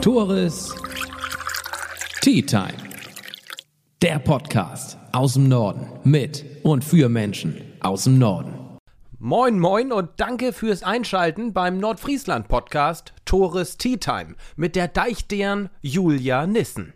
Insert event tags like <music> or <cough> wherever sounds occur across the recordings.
Tores Tea Time. Der Podcast aus dem Norden mit und für Menschen aus dem Norden. Moin, moin und danke fürs Einschalten beim Nordfriesland-Podcast Tores Tea Time mit der Deichdern Julia Nissen.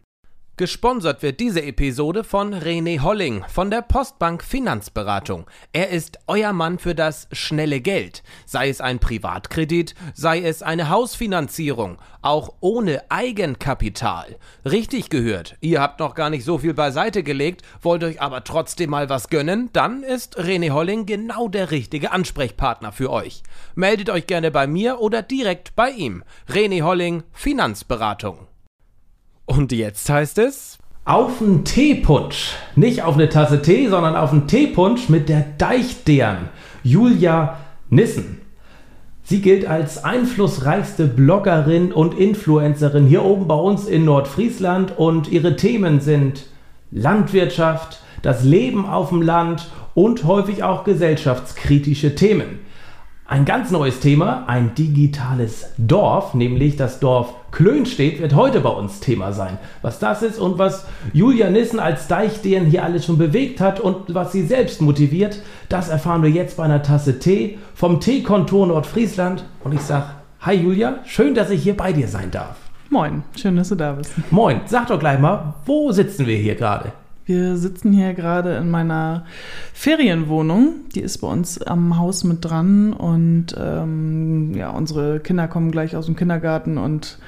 Gesponsert wird diese Episode von René Holling von der Postbank Finanzberatung. Er ist euer Mann für das schnelle Geld, sei es ein Privatkredit, sei es eine Hausfinanzierung, auch ohne Eigenkapital. Richtig gehört, ihr habt noch gar nicht so viel beiseite gelegt, wollt euch aber trotzdem mal was gönnen, dann ist René Holling genau der richtige Ansprechpartner für euch. Meldet euch gerne bei mir oder direkt bei ihm. René Holling Finanzberatung. Und jetzt heißt es. Auf einen Teepunsch. Nicht auf eine Tasse Tee, sondern auf einen Teepunsch mit der Deichdern Julia Nissen. Sie gilt als einflussreichste Bloggerin und Influencerin hier oben bei uns in Nordfriesland und ihre Themen sind Landwirtschaft, das Leben auf dem Land und häufig auch gesellschaftskritische Themen. Ein ganz neues Thema, ein digitales Dorf, nämlich das Dorf Klönstedt, wird heute bei uns Thema sein. Was das ist und was Julia Nissen als Deichdehen hier alles schon bewegt hat und was sie selbst motiviert, das erfahren wir jetzt bei einer Tasse Tee vom Teekontor Nordfriesland. Und ich sage, hi Julia, schön, dass ich hier bei dir sein darf. Moin, schön, dass du da bist. Moin, sag doch gleich mal, wo sitzen wir hier gerade? Wir sitzen hier gerade in meiner Ferienwohnung. Die ist bei uns am Haus mit dran und ähm, ja, unsere Kinder kommen gleich aus dem Kindergarten und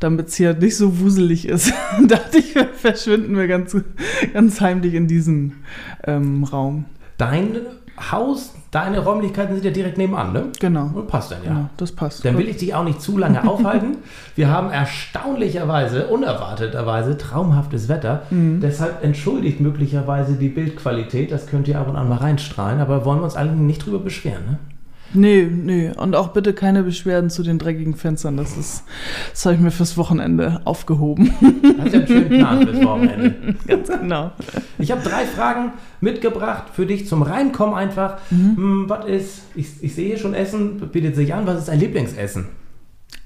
damit es hier nicht so wuselig ist, <laughs> dachte ich, verschwinden wir ganz, ganz heimlich in diesem ähm, Raum. Dein Haus, deine Räumlichkeiten sind ja direkt nebenan, ne? Genau. Und passt dann ja. Genau, das passt. Dann will ich dich auch nicht zu lange aufhalten. <laughs> Wir haben erstaunlicherweise, unerwarteterweise traumhaftes Wetter. Mhm. Deshalb entschuldigt möglicherweise die Bildqualität. Das könnt ihr ab und an mal reinstrahlen. Aber wollen wir uns eigentlich nicht drüber beschweren, ne? Nee, nee. Und auch bitte keine Beschwerden zu den dreckigen Fenstern. Das ist, das habe ich mir fürs Wochenende aufgehoben. Hast ja einen schönen Plan fürs Wochenende. <laughs> Ganz genau. Ich habe drei Fragen mitgebracht für dich zum Reinkommen einfach. Mhm. Hm, was ist, ich, ich sehe schon Essen, bietet sich an. Was ist dein Lieblingsessen?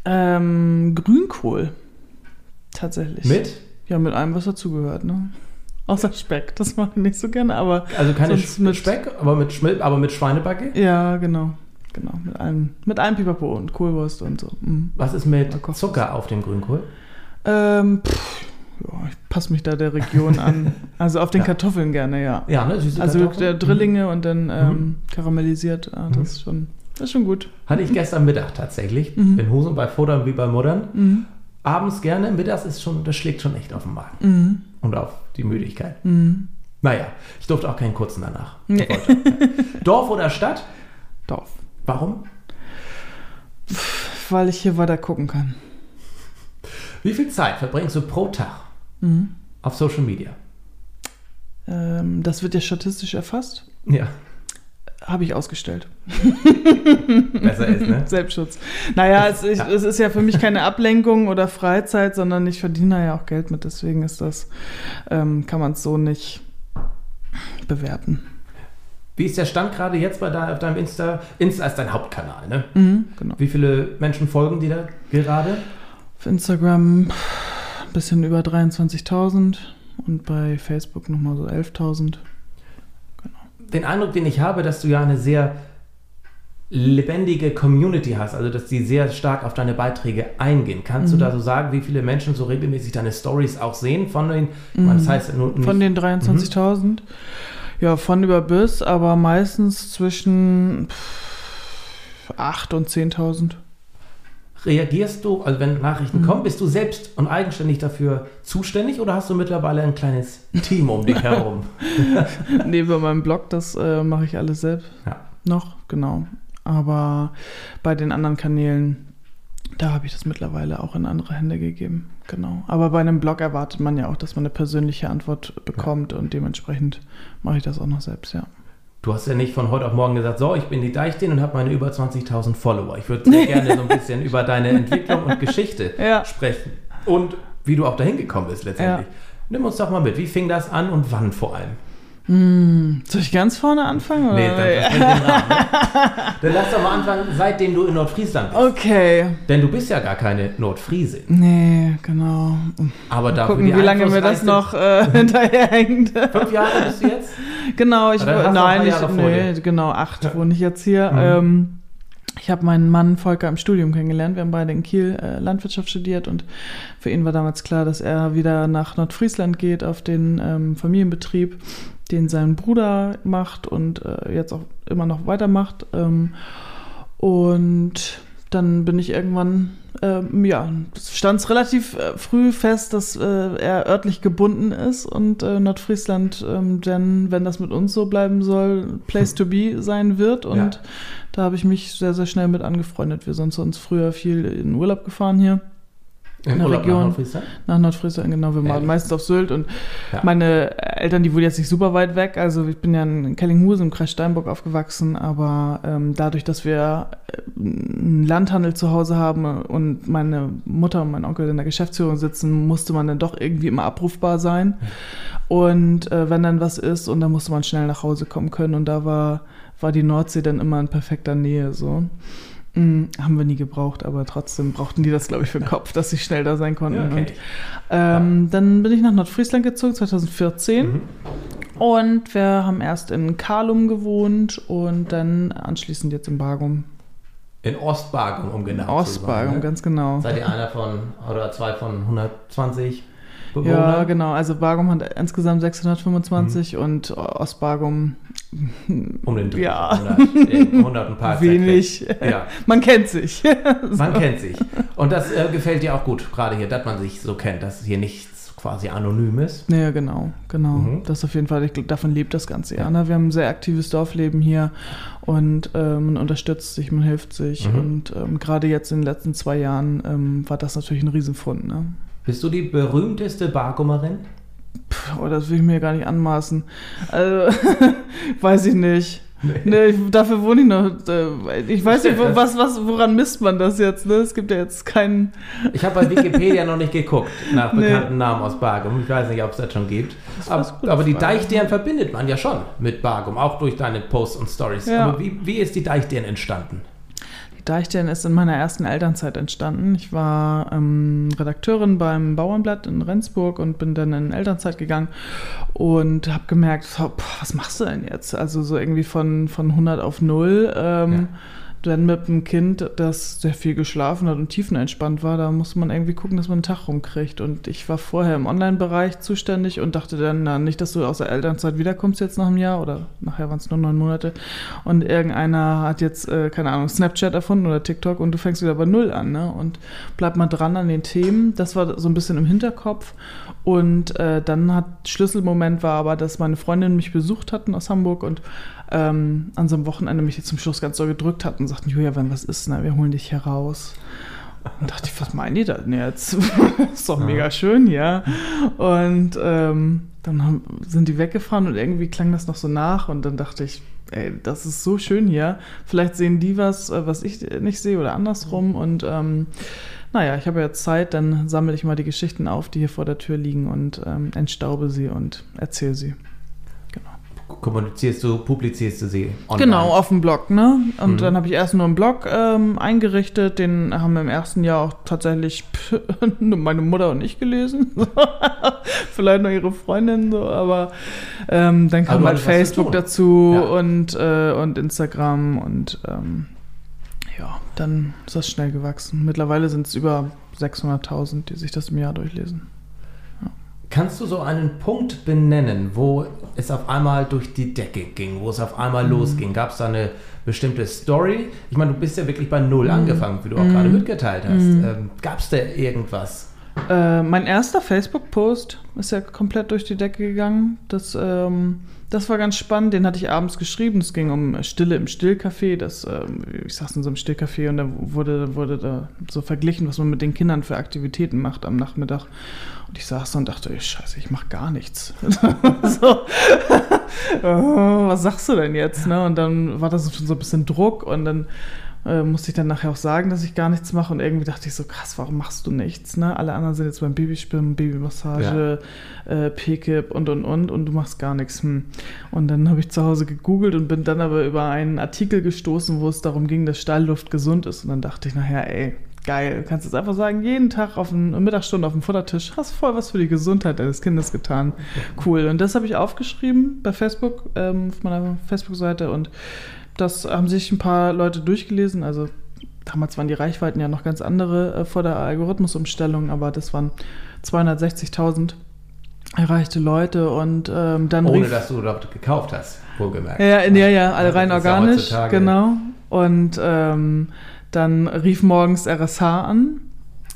Ähm, Grünkohl. Tatsächlich. Mit? Ja, mit allem, was dazugehört, ne? Außer Speck, das mache ich nicht so gerne, aber. Also keine sonst mit Speck, aber mit, Schmil aber mit Schweinebacke? Ja, genau. Genau, mit allem, mit allem Pipapo und Kohlwurst und so. Mhm. Was ist mit. Zucker auf dem Grünkohl? Ähm, pff, ja, ich passe mich da der Region an. <laughs> Also auf den Ja. Kartoffeln gerne, ja. Ja, ne? Süße Also Kartoffeln. der Drillinge und dann ähm, karamellisiert. Ah, das, Mhm. ist schon, das ist schon gut. Hatte ich gestern Mittag tatsächlich. Mhm. In Hosen bei Futtern wie bei Muttern. Mhm. Abends gerne, mittags ist schon, das schlägt schon echt auf den Magen. Mhm. Und auf die Müdigkeit. Mhm. Naja, ich durfte auch keinen kurzen danach. Nee. <laughs> Dorf oder Stadt? Dorf. Warum? Weil ich hier weiter gucken kann. Wie viel Zeit verbringst du pro Tag Mhm. auf Social Media? Ähm, das wird ja statistisch erfasst. Ja, Habe ich ausgestellt. <laughs> besser ist, ne? Selbstschutz. Naja, es, ich, Ja. es ist ja für mich keine Ablenkung oder Freizeit, sondern ich verdiene da ja auch Geld mit. Deswegen ist das, ähm, kann man es so nicht bewerten. Wie ist der Stand gerade jetzt bei dein, auf deinem Insta? Insta ist dein Hauptkanal, ne? Mhm, genau. Wie viele Menschen folgen dir da gerade? Auf Instagram ein bisschen über 23.000 und bei Facebook nochmal so 11.000. Den Eindruck, den ich habe, dass du ja eine sehr lebendige Community hast, also dass die sehr stark auf deine Beiträge eingehen. Kannst Mhm. du da so sagen, wie viele Menschen so regelmäßig deine Stories auch sehen von den, ich meine, das heißt nicht, Von den 23.000? Ja, von über bis, aber meistens zwischen 8 und 10.000. reagierst du, also wenn Nachrichten Mhm. kommen, bist du selbst und eigenständig dafür zuständig oder hast du mittlerweile ein kleines Team um dich herum? <laughs> nee, bei meinem Blog, das äh, mache ich alles selbst. Ja. Noch, genau. Aber bei den anderen Kanälen, da habe ich das mittlerweile auch in andere Hände gegeben. Genau. Aber bei einem Blog erwartet man ja auch, dass man eine persönliche Antwort bekommt und dementsprechend mache ich das auch noch selbst, ja. Du hast ja nicht von heute auf morgen gesagt, so, ich bin die Deichtin und habe meine über 20.000 Follower. Ich würde sehr gerne so ein bisschen <laughs> über deine Entwicklung und Geschichte Ja. sprechen. Und wie du auch dahin gekommen bist letztendlich. Nimm uns doch mal mit. Wie fing das an und wann vor allem? Hm, soll ich ganz vorne anfangen? Oder? Nee, dann, den Rahmen, ne? <laughs> dann lass doch mal anfangen, seitdem du in Nordfriesland bist. Okay. Denn du bist ja gar keine Nordfriesin. Nee, genau. Aber dafür Gucken, wie lange mir das noch äh, <laughs> hinterherhängt. Fünf Jahre bist du jetzt? Genau, ich nein, ich, nee, genau, acht wohne ich jetzt hier. Mhm. Ähm, ich habe meinen Mann Volker im Studium kennengelernt. Wir haben beide in Kiel äh, Landwirtschaft studiert und für ihn war damals klar, dass er wieder nach Nordfriesland geht auf den ähm, Familienbetrieb, den sein Bruder macht und äh, jetzt auch immer noch weitermacht. Ähm, und dann bin ich irgendwann, ähm, ja, stand es relativ äh, früh fest, dass äh, er örtlich gebunden ist und äh, Nordfriesland ähm, denn, wenn das mit uns so bleiben soll, Place to be sein wird. Und Ja. da habe ich mich sehr, sehr schnell mit angefreundet. Wir sind sonst früher viel in Urlaub gefahren hier In der Urlaub nach Region. Nordfriesland? nach Nordfriesland. Genau, wir waren meistens auf Sylt und Ja. meine Eltern, die wohnen jetzt nicht super weit weg. Also ich bin ja in Kellinghusen im Kreis Steinburg aufgewachsen, aber ähm, dadurch, dass wir äh, einen Landhandel zu Hause haben und meine Mutter und mein Onkel in der Geschäftsführung sitzen, musste man dann doch irgendwie immer abrufbar sein. Und äh, wenn dann was ist, und dann musste man schnell nach Hause kommen können. Und da war, war die Nordsee dann immer in perfekter Nähe so. Mm, haben wir nie gebraucht, aber trotzdem brauchten die das, glaube ich, für den Kopf, dass sie schnell da sein konnten. Ja, okay. Und ähm, Dann bin ich nach Nordfriesland gezogen, 2014. Mhm. Und wir haben erst in Kalum gewohnt und dann anschließend jetzt in Bargum. In Ostbargum, um genau zu Ostbargum, sein. Ne? ganz genau. Seid ihr einer von, oder zwei von 120 Bewohnern? Ja, genau. Also Bargum hat insgesamt Mhm. 625 und Ostbargum Um den Dreh. Ja. 100, äh, 100 ein paar wenig. Ja, <laughs> Man kennt sich. <laughs> man kennt sich. Und das äh, gefällt dir auch gut, gerade hier, dass man sich so kennt, dass hier nichts quasi anonym ist. Ja, genau, genau. Mhm. Das auf jeden Fall, ich, davon lebt das Ganze ja. Ne? Wir haben ein sehr aktives Dorfleben hier und äh, man unterstützt sich, man hilft sich. Mhm. Und ähm, gerade jetzt in den letzten zwei Jahren ähm, war das natürlich ein Riesenfund. Ne? Bist du die berühmteste Bargumerin? Oh, das will ich mir gar nicht anmaßen. Also, <laughs> weiß ich nicht. Nee, ich, dafür wohne ich noch. äh, Ich weiß nicht, <laughs> was, was, woran misst man das jetzt? Ne? Es gibt ja jetzt keinen. Ich habe bei Wikipedia noch nicht geguckt nach Nee. bekannten Namen aus Bargum. Ich weiß nicht, ob es das schon gibt. war Aber, aber die Frage. Deichdieren verbindet man ja schon mit Bargum, auch durch deine Posts und Stories. Ja. Aber wie, wie ist die Deichdieren entstanden? Die Deichdieren ist in meiner ersten Elternzeit entstanden. Ich war ähm, Redakteurin beim Bauernblatt in Rendsburg und bin dann in Elternzeit gegangen und habe gemerkt, was machst du denn jetzt? Also so irgendwie von, von 100 auf 0. Ähm, Ja. Dann mit einem Kind, das sehr viel geschlafen hat und tiefenentspannt war, da muss man irgendwie gucken, dass man einen Tag rumkriegt. Und ich war vorher im Online-Bereich zuständig und dachte dann, na, nicht, dass du aus der Elternzeit wiederkommst jetzt nach einem Jahr oder nachher waren es nur neun Monate und irgendeiner hat jetzt, äh, keine Ahnung, Snapchat erfunden oder TikTok und du fängst wieder bei Null an. Ne? Und bleib mal dran an den Themen. Das war so ein bisschen im Hinterkopf. Und äh, dann hat Schlüsselmoment war aber, dass meine Freundinnen mich besucht hatten aus Hamburg und ähm, an so einem Wochenende mich zum Schluss ganz so gedrückt hatten und sagten, Julia, wenn was ist, ne, wir holen dich hier raus. Und dachte ich, was meinen die denn jetzt? <laughs> ist doch Ja. mega schön, ja. Und ähm, dann haben, sind die weggefahren und irgendwie klang das noch so nach und dann dachte ich, ey, das ist so schön hier. Vielleicht sehen die was, äh, was ich nicht sehe oder andersrum. Und ähm, naja, ich habe jetzt Zeit, dann sammle ich mal die Geschichten auf, die hier vor der Tür liegen und ähm, entstaube sie und erzähle sie. Kommunizierst du, publizierst du sie online? Genau, auf dem Blog, ne? Und Mhm. dann habe ich erst nur einen Blog ähm, eingerichtet, den haben wir im ersten Jahr auch tatsächlich nur <laughs> meine Mutter und ich gelesen. <laughs> Vielleicht noch ihre Freundin, so, aber ähm, dann kam halt Facebook dazu Ja. und, äh, und Instagram und ähm, ja, dann ist das schnell gewachsen. Mittlerweile sind es über 600.000, die sich das im Jahr durchlesen. Kannst du so einen Punkt benennen, wo es auf einmal durch die Decke ging, wo es auf einmal Mhm. losging? Gab es da eine bestimmte Story? Ich meine, du bist ja wirklich bei Null Mhm. angefangen, wie du auch gerade mitgeteilt hast. Ähm, Gab es da irgendwas? Äh, mein erster Facebook-Post ist ja komplett durch die Decke gegangen. Das, ähm, das war ganz spannend. Den hatte ich abends geschrieben. Es ging um Stille im Stillcafé. Das, ähm, ich saß in so einem Stillcafé und da wurde, wurde da so verglichen, was man mit den Kindern für Aktivitäten macht am Nachmittag. Und ich saß da und dachte, scheiße, ich mache gar nichts. <laughs> oh, <laughs> was sagst du denn jetzt? Ne? Und dann war das schon so ein bisschen Druck und dann äh, musste ich dann nachher auch sagen, dass ich gar nichts mache. Und irgendwie dachte ich so, krass, warum machst du nichts? Ne? Alle anderen sind jetzt beim Babyschwimmen, Babymassage, ja. äh, PKIP und und und und du machst gar nichts. Hm. Und dann habe ich zu Hause gegoogelt und bin dann aber über einen Artikel gestoßen, wo es darum ging, dass Stallluft gesund ist. Und dann dachte ich nachher, ey, geil. Du kannst jetzt einfach sagen, jeden Tag auf eine Mittagsstunde auf dem Futtertisch hast voll was für die Gesundheit deines Kindes getan. Cool. Und das habe ich aufgeschrieben bei Facebook, ähm, auf meiner Facebook-Seite und das haben sich ein paar Leute durchgelesen. Also damals waren die Reichweiten ja noch ganz andere äh, vor der Algorithmusumstellung, aber das waren 260.000 erreichte Leute und ähm, dann ohne rief, dass du dort gekauft hast, wohlgemerkt. Ja, ja, ja, alle rein organisch, ja genau. Und ähm, dann rief morgens RSH an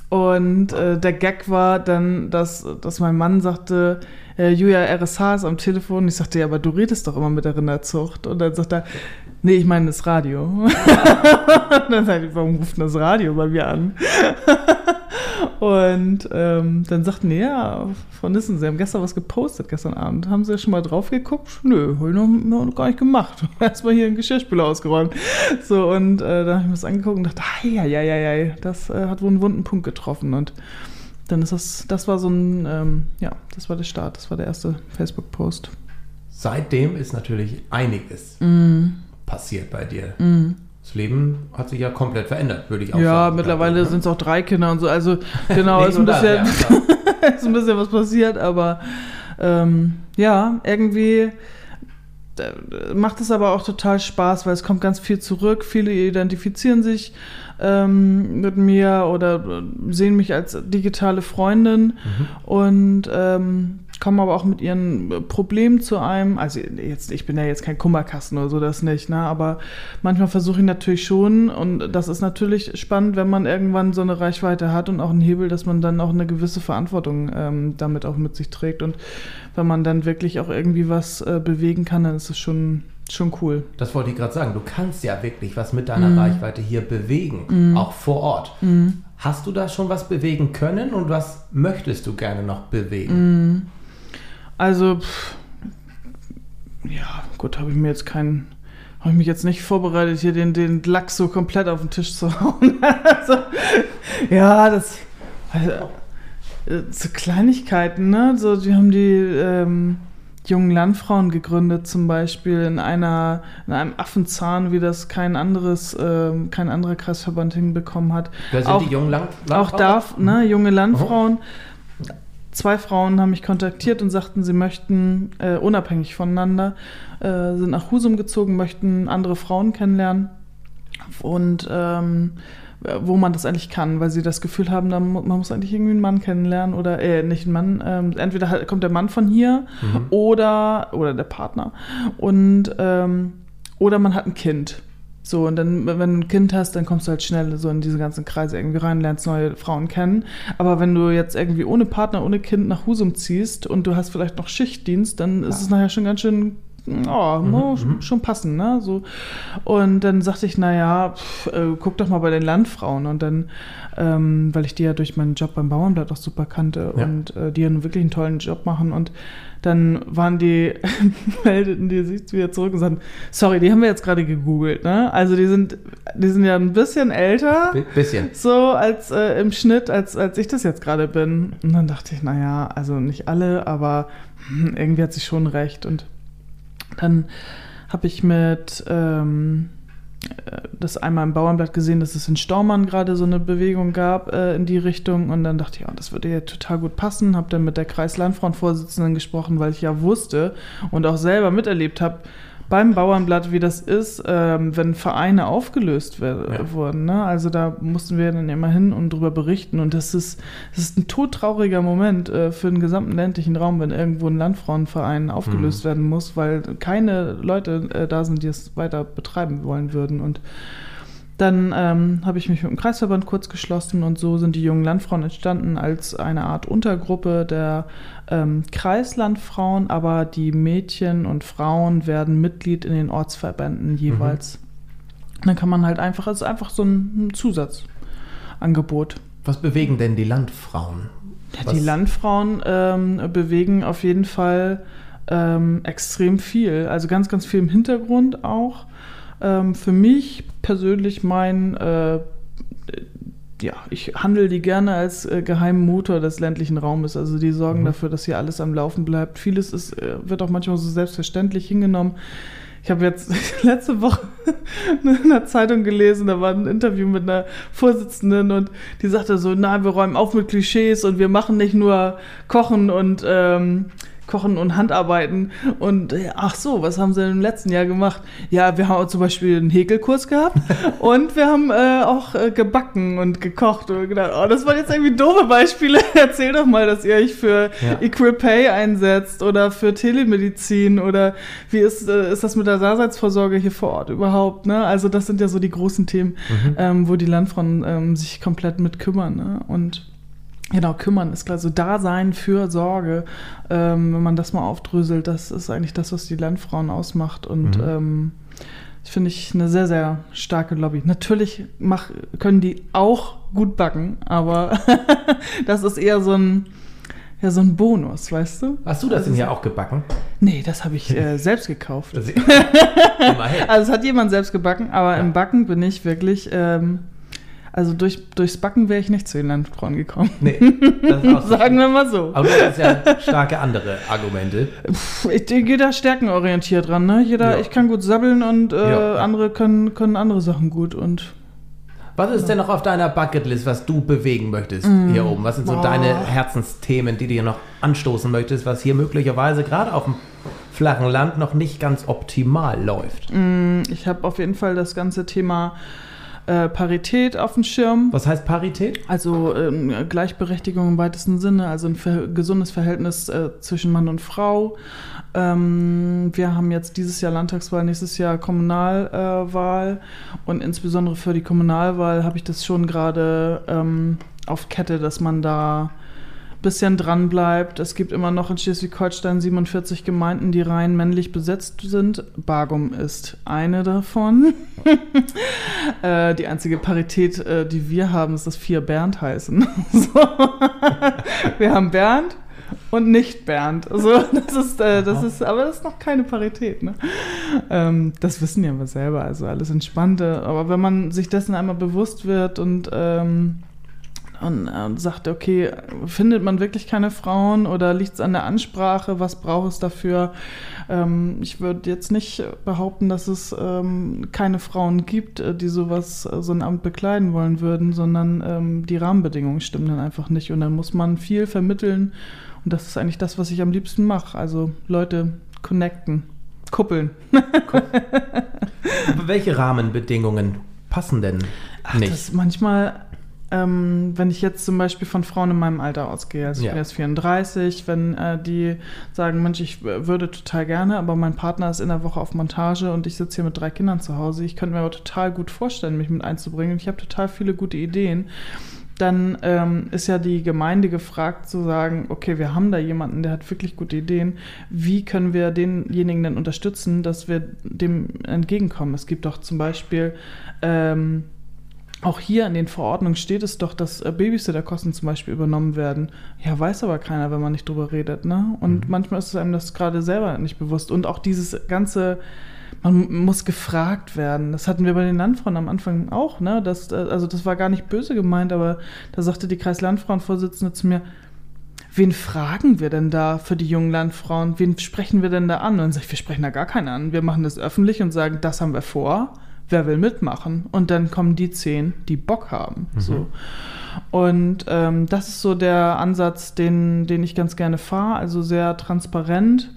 und äh, der Gag war dann, dass, dass mein Mann sagte, äh, Julia, RSH ist am Telefon. Ich sagte, ja, aber du redest doch immer mit der Rinderzucht. Und dann sagt er, nee, ich meine das Radio. dann sagte ich, warum ruft das Radio bei mir an? <laughs> Und ähm, dann sagten die, ja, Frau Nissen, Sie haben gestern was gepostet, gestern Abend. Haben Sie schon mal drauf geguckt? Nö, habe ich noch, noch, gar nicht gemacht. <laughs> Erstmal hier einen Geschirrspüler ausgeräumt. So, und äh, dann habe ich mir das angeguckt und dachte, ja, ja, ja, ja, das äh, hat wohl einen wunden Punkt getroffen. Und dann ist das, das war so ein, ähm, ja, das war der Start, das war der erste Facebook-Post. Seitdem ist natürlich einiges mm. Passiert bei dir. Mm. Das Leben hat sich ja komplett verändert, würde ich auch ja, sagen. Ja, mittlerweile sind es auch drei Kinder und so. Also <laughs> genau, ist, ein bisschen, das, ja, <laughs> ist ein bisschen was passiert, aber ähm, ja, irgendwie äh, macht es aber auch total Spaß, weil es kommt ganz viel zurück. Viele identifizieren sich ähm, mit mir oder sehen mich als digitale Freundin mhm. und ähm, kommen aber auch mit ihren äh, Problemen zu einem. Also jetzt, ich bin ja jetzt kein Kummerkasten oder so, das nicht, ne? Aber manchmal versuche ich natürlich schon und das ist natürlich spannend, wenn man irgendwann so eine Reichweite hat und auch einen Hebel, dass man dann auch eine gewisse Verantwortung ähm, damit auch mit sich trägt. Und wenn man dann wirklich auch irgendwie was äh, bewegen kann, dann ist es schon schon cool. Das wollte ich gerade sagen. Du kannst ja wirklich was mit deiner mm. Reichweite hier bewegen, mm. auch vor Ort. Mm. Hast du da schon was bewegen können und was möchtest du gerne noch bewegen? Also, pff, ja, gut, habe ich mir jetzt keinen, habe ich mich jetzt nicht vorbereitet, hier den, den Lachs so komplett auf den Tisch zu <laughs> hauen. also, ja, das, also, äh, so Kleinigkeiten, ne? So, die haben die ähm, jungen Landfrauen gegründet, zum Beispiel in einer, in einem Affenzahn, wie das kein anderes, ähm, kein anderer Kreisverband hinbekommen hat. Wer sind auch, die jungen Land Landfrauen? Auch darf, ne, junge Landfrauen. Oh zwei Frauen haben mich kontaktiert und sagten, sie möchten äh, unabhängig voneinander, äh, sind nach Husum gezogen, möchten andere Frauen kennenlernen. Und ähm, wo man das eigentlich kann, weil sie das Gefühl haben, man muss eigentlich irgendwie einen Mann kennenlernen oder äh, nicht einen Mann, ähm, entweder kommt der Mann von hier mhm. oder oder der Partner. Und ähm, oder man hat ein Kind so, und dann, wenn du ein Kind hast, dann kommst du halt schnell so in diese ganzen Kreise irgendwie rein, lernst neue Frauen kennen. Aber wenn du jetzt irgendwie ohne Partner, ohne Kind nach Husum ziehst und du hast vielleicht noch Schichtdienst, dann ist es nachher schon ganz schön oh, mhm, muss mhm. schon passen, ne? So. Und dann sagte ich, naja, pff, äh, guck doch mal bei den Landfrauen. Und dann, ähm, weil ich die ja durch meinen Job beim Bauernblatt auch super kannte ja. und äh, die ja wirklich einen tollen Job machen. Und dann waren die, <laughs> meldeten die sich wieder zurück und sagten, sorry, die haben wir jetzt gerade gegoogelt, ne? Also die sind, die sind ja ein bisschen älter. B bisschen. So als äh, im Schnitt, als, als ich das jetzt gerade bin. Und dann dachte ich, naja, also nicht alle, aber hm, irgendwie hat sie schon recht. Und dann habe ich mit ähm, das einmal im Bauernblatt gesehen, dass es in Staumann gerade so eine Bewegung gab äh, in die Richtung und dann dachte ich, ja, das würde ja total gut passen. Habe dann mit der Kreislandfrauenvorsitzenden gesprochen, weil ich ja wusste und auch selber miterlebt habe, beim Bauernblatt, wie das ist, ähm, wenn Vereine aufgelöst ja. wurden. Ne? Also da mussten wir dann immer hin und drüber berichten. Und das ist, das ist ein todtrauriger Moment äh, für den gesamten ländlichen Raum, wenn irgendwo ein Landfrauenverein aufgelöst mhm. werden muss, weil keine Leute äh, da sind, die es weiter betreiben wollen würden. Und dann ähm, habe ich mich mit dem Kreisverband kurz geschlossen und so sind die jungen Landfrauen entstanden als eine Art Untergruppe der ähm, Kreislandfrauen, aber die Mädchen und Frauen werden Mitglied in den Ortsverbänden jeweils. Mhm. Dann kann man halt einfach, es ist einfach so ein, ein Zusatzangebot. Was bewegen denn die Landfrauen? Ja, die Landfrauen ähm, bewegen auf jeden Fall ähm, extrem viel. Also ganz, ganz viel im Hintergrund auch. Ähm, für mich persönlich mein, äh, ja, ich handle die gerne als äh, geheimen Motor des ländlichen Raumes. Also die sorgen Mhm. dafür, dass hier alles am Laufen bleibt. Vieles ist, äh, wird auch manchmal so selbstverständlich hingenommen. Ich habe jetzt <laughs> letzte Woche <laughs> in der Zeitung gelesen, da war ein Interview mit einer Vorsitzenden und die sagte so, nein, wir räumen auf mit Klischees und wir machen nicht nur Kochen und ähm, Kochen und Handarbeiten. Und äh, ach so, was haben sie denn im letzten Jahr gemacht? Ja, wir haben zum Beispiel einen Häkelkurs gehabt <laughs> und wir haben äh, auch äh, gebacken und gekocht. Und gedacht, oh, das waren jetzt irgendwie doofe Beispiele. <laughs> Erzähl doch mal, dass ihr euch für Ja. Equipay einsetzt oder für Telemedizin oder wie ist, äh, ist das mit der Daseinsvorsorge hier vor Ort überhaupt? Ne? Also das sind ja so die großen Themen, ähm, wo die Landfrauen ähm, sich komplett mit kümmern. Ne? Und Genau, kümmern ist klar. So Dasein für Sorge, ähm, wenn man das mal aufdröselt, das ist eigentlich das, was die Landfrauen ausmacht. Und Mhm. ähm, das finde ich eine sehr, sehr starke Lobby. Natürlich mach, können die auch gut backen, aber <laughs> das ist eher so ein, ja, so ein Bonus, weißt du? Hast du das denn hier auch gebacken? Nee, das habe ich äh, selbst gekauft. <laughs> Also es hat jemand selbst gebacken, aber Ja. im Backen bin ich wirklich, ähm, also durch, durchs Backen wäre ich nicht zu den Landfrauen gekommen. Nee, <laughs> das ist. Sagen wir mal so. Aber du hast ja starke andere Argumente. Puh, Ich, da stärkenorientiert ran, ne? Jeder, Ja. ich kann gut sabbeln und äh, Ja. andere können, können andere Sachen gut und Was ist denn noch auf deiner Bucketlist, was du bewegen möchtest hier oben? Was sind so Oh. deine Herzensthemen, die du hier noch anstoßen möchtest, was hier möglicherweise gerade auf dem flachen Land noch nicht ganz optimal läuft? ich habe auf jeden Fall das ganze Thema äh, Parität auf dem Schirm. Was heißt Parität? Also ähm, Gleichberechtigung im weitesten Sinne, also ein ver gesundes Verhältnis äh, zwischen Mann und Frau. Ähm, wir haben jetzt dieses Jahr Landtagswahl, nächstes Jahr Kommunalwahl äh, Wahl. und insbesondere für die Kommunalwahl habe ich das schon gerade ähm, auf Kette, dass man da bisschen dran bleibt. Es gibt immer noch in Schleswig-Holstein 47 Gemeinden, die rein männlich besetzt sind. Bargum ist eine davon. <laughs> Äh, die einzige Parität, äh, die wir haben, ist, dass vier Bernd heißen. <laughs> so. wir haben Bernd und nicht Bernd. Also das ist, äh, das ist, aber das ist noch keine Parität. Ne? Ähm, das wissen ja wir selber, also alles entspannte. Aber wenn man sich dessen einmal bewusst wird und ähm, und, und sagt, okay, findet man wirklich keine Frauen oder liegt es an der Ansprache? Was braucht es dafür? Ähm, ich würde jetzt nicht behaupten, dass es ähm, keine Frauen gibt, äh, die sowas, äh, so ein Amt bekleiden wollen würden, sondern ähm, die Rahmenbedingungen stimmen dann einfach nicht. Und dann muss man viel vermitteln. Und das ist eigentlich das, was ich am liebsten mache. Also Leute connecten, kuppeln. Welche Rahmenbedingungen passen denn Ach, nicht? das manchmal, ähm, wenn ich jetzt zum Beispiel von Frauen in meinem Alter ausgehe, also ich Ja. bin jetzt 34, wenn äh, die sagen, Mensch, ich würde total gerne, aber mein Partner ist in der Woche auf Montage und ich sitze hier mit drei Kindern zu Hause, ich könnte mir aber total gut vorstellen, mich mit einzubringen und ich habe total viele gute Ideen. Dann ähm, ist ja die Gemeinde gefragt zu sagen, okay, wir haben da jemanden, der hat wirklich gute Ideen. Wie können wir denjenigen denn unterstützen, dass wir dem entgegenkommen? Es gibt doch zum Beispiel ähm, auch hier in den Verordnungen steht es doch, dass äh, Babysitterkosten zum Beispiel übernommen werden. Ja, weiß aber keiner, wenn man nicht drüber redet. Ne? Und manchmal ist es einem das gerade selber nicht bewusst. Und auch dieses ganze, man muss gefragt werden. Das hatten wir bei den Landfrauen am Anfang auch. Ne? Das, äh, also das war gar nicht böse gemeint, aber da sagte die Kreislandfrauenvorsitzende zu mir, wen fragen wir denn da für die jungen Landfrauen? Wen sprechen wir denn da an? Und dann sage ich, wir sprechen da gar keinen an. Wir machen das öffentlich und sagen, das haben wir vor. Wer will mitmachen? Und dann kommen die zehn, die Bock haben. So. Und ähm, das ist so der Ansatz, den, den ich ganz gerne fahre. Also sehr transparent.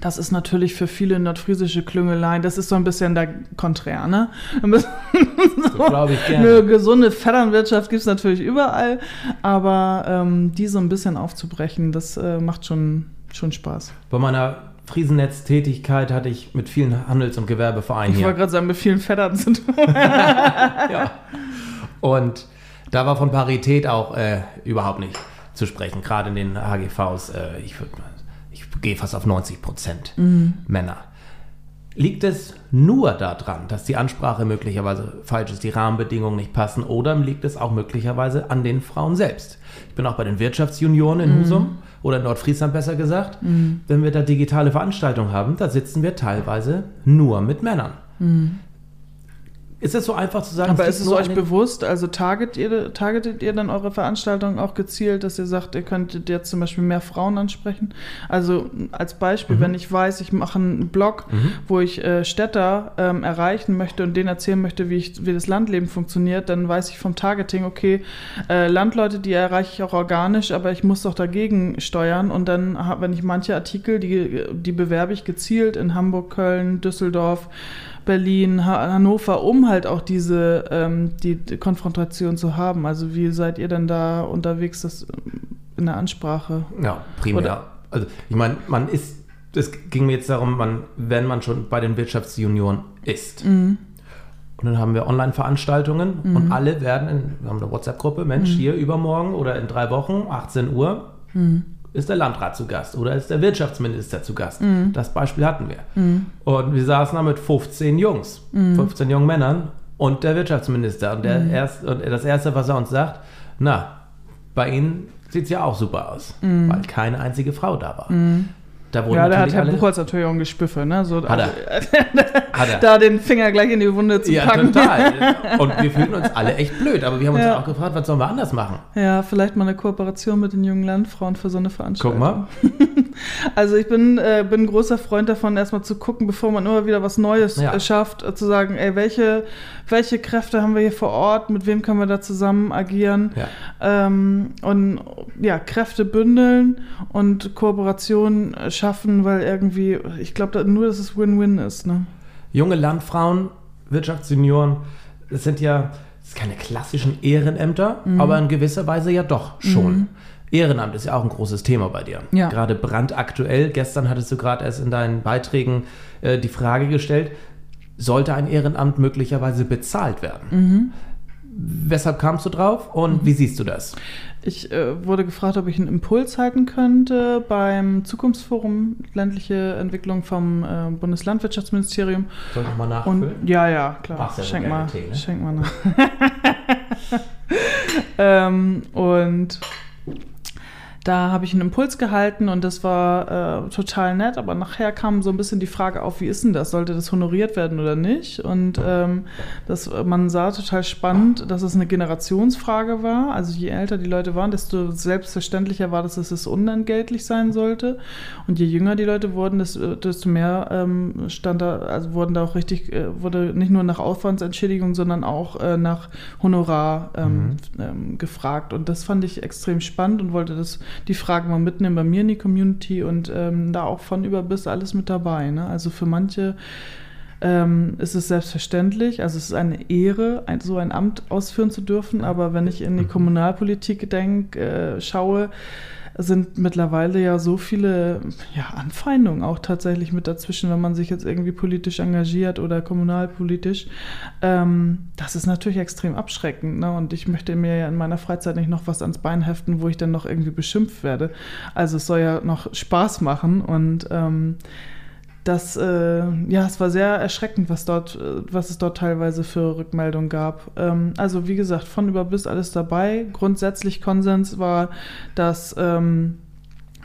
Das ist natürlich für viele nordfriesische Klüngeleien, das ist so ein bisschen der Konträr, ne? So <laughs> glaube ich eine gesunde Vetternwirtschaft gibt es natürlich überall, aber ähm, die so ein bisschen aufzubrechen, das äh, macht schon, schon Spaß. Bei meiner Friesennetz-Tätigkeit hatte ich mit vielen Handels- und Gewerbevereinen Ich wollte gerade sagen, mit vielen Vettern zu tun. <laughs> ja. Und da war von Parität auch äh, überhaupt nicht zu sprechen. Gerade in den HGVs, äh, ich, ich gehe fast auf 90 Prozent Männer. Liegt es nur daran, dass die Ansprache möglicherweise falsch ist, die Rahmenbedingungen nicht passen, oder liegt es auch möglicherweise an den Frauen selbst? Ich bin auch bei den Wirtschaftsjunioren in Husum oder Nordfriesland besser gesagt. Wenn wir da digitale Veranstaltungen haben, da sitzen wir teilweise nur mit Männern. Ist es so einfach zu sagen? Aber liegt ist es euch bewusst, also target ihr, targetet ihr dann eure Veranstaltungen auch gezielt, dass ihr sagt, ihr könntet jetzt zum Beispiel mehr Frauen ansprechen? Also als Beispiel, Mhm. wenn ich weiß, ich mache einen Blog, wo ich äh, Städter ähm, erreichen möchte und denen erzählen möchte, wie, ich, wie das Landleben funktioniert, dann weiß ich vom Targeting, okay, äh, Landleute, die erreiche ich auch organisch, aber ich muss doch dagegen steuern und dann, wenn ich manche Artikel, die, die bewerbe ich gezielt in Hamburg, Köln, Düsseldorf, Berlin, ha Hannover, um halt auch diese ähm, die, Konfrontation zu haben. Also wie seid ihr denn da unterwegs das ähm, in der Ansprache? Ja, primär. Oder- Also ich meine, man ist, es ging mir jetzt darum, man, wenn man schon bei den Wirtschaftsjunioren ist. Mhm. Und dann haben wir Online-Veranstaltungen und alle werden in, wir haben eine WhatsApp-Gruppe, Mensch, Mhm. hier übermorgen oder in drei Wochen, 18 Uhr, ist der Landrat zu Gast oder ist der Wirtschaftsminister zu Gast. Mhm. Das Beispiel hatten wir. Und wir saßen da mit 15 Jungs, Mhm. 15 jungen Männern und der Wirtschaftsminister. Und, der erst, und das Erste, was er uns sagt, na, bei Ihnen sieht es ja auch super aus, weil keine einzige Frau da war. Da. Ja, da hat Herr Buchholz natürlich auch ein Gespiffe, ne? So, Hat er. <laughs> Hat er. da den Finger gleich in die Wunde zu ja, packen. total. <laughs> Und wir fühlten uns alle echt blöd, aber wir haben uns Ja. auch gefragt, was sollen wir anders machen? Ja, vielleicht mal eine Kooperation mit den jungen Landfrauen für so eine Veranstaltung. Guck mal. <laughs> Also ich bin, äh, bin ein großer Freund davon, erstmal zu gucken, bevor man immer wieder was Neues Ja. äh, schafft, äh, zu sagen, ey, welche, welche Kräfte haben wir hier vor Ort, mit wem können wir da zusammen agieren Ja. ähm, und ja, Kräfte bündeln und Kooperationen schaffen, weil irgendwie, ich glaube da, nur, dass es Win-Win ist. Ne? Junge Landfrauen, Wirtschaftsjunioren, das sind ja das sind keine klassischen Ehrenämter, Mhm. aber in gewisser Weise ja doch schon. Ehrenamt ist ja auch ein großes Thema bei dir. Ja. Gerade brandaktuell. Gestern hattest du gerade erst in deinen Beiträgen äh, die Frage gestellt, sollte ein Ehrenamt möglicherweise bezahlt werden? Mhm. Weshalb kamst du drauf und wie siehst du das? Ich äh, wurde gefragt, ob ich einen Impuls halten könnte beim Zukunftsforum ländliche Entwicklung vom äh, Bundeslandwirtschaftsministerium. Soll ich nochmal Und nachfüllen? ja, ja, klar. So schenk, mal, Tee, ne? schenk mal nach. <laughs> ähm, und da habe ich einen Impuls gehalten und das war äh, total nett, aber nachher kam so ein bisschen die Frage auf, wie ist denn das? Sollte das honoriert werden oder nicht? Und ähm, das, man sah total spannend, dass es eine Generationsfrage war. Also je älter die Leute waren, desto selbstverständlicher war, dass es unentgeltlich sein sollte. Und je jünger die Leute wurden, desto, mehr ähm, stand da, also wurden da auch richtig, äh, wurde nicht nur nach Aufwandsentschädigung, sondern auch äh, nach Honorar ähm, ähm, gefragt. Und das fand ich extrem spannend und wollte das die Frage mal mitnehmen bei mir in die Community und ähm, da auch von über bis alles mit dabei. Ne? Also für manche ähm, ist es selbstverständlich, also es ist eine Ehre, ein, so ein Amt ausführen zu dürfen, aber wenn ich in die Kommunalpolitik denke, äh, schaue, sind mittlerweile ja so viele ja, Anfeindungen auch tatsächlich mit dazwischen, wenn man sich jetzt irgendwie politisch engagiert oder kommunalpolitisch. Ähm, das ist natürlich extrem abschreckend. Ne? Und ich möchte mir ja in meiner Freizeit nicht noch was ans Bein heften, wo ich dann noch irgendwie beschimpft werde. Also es soll ja noch Spaß machen und ähm, das, äh, ja, es war sehr erschreckend, was dort, äh, was es dort teilweise für Rückmeldungen gab. Ähm, also wie gesagt, von über bis alles dabei. Grundsätzlich Konsens war, dass ähm,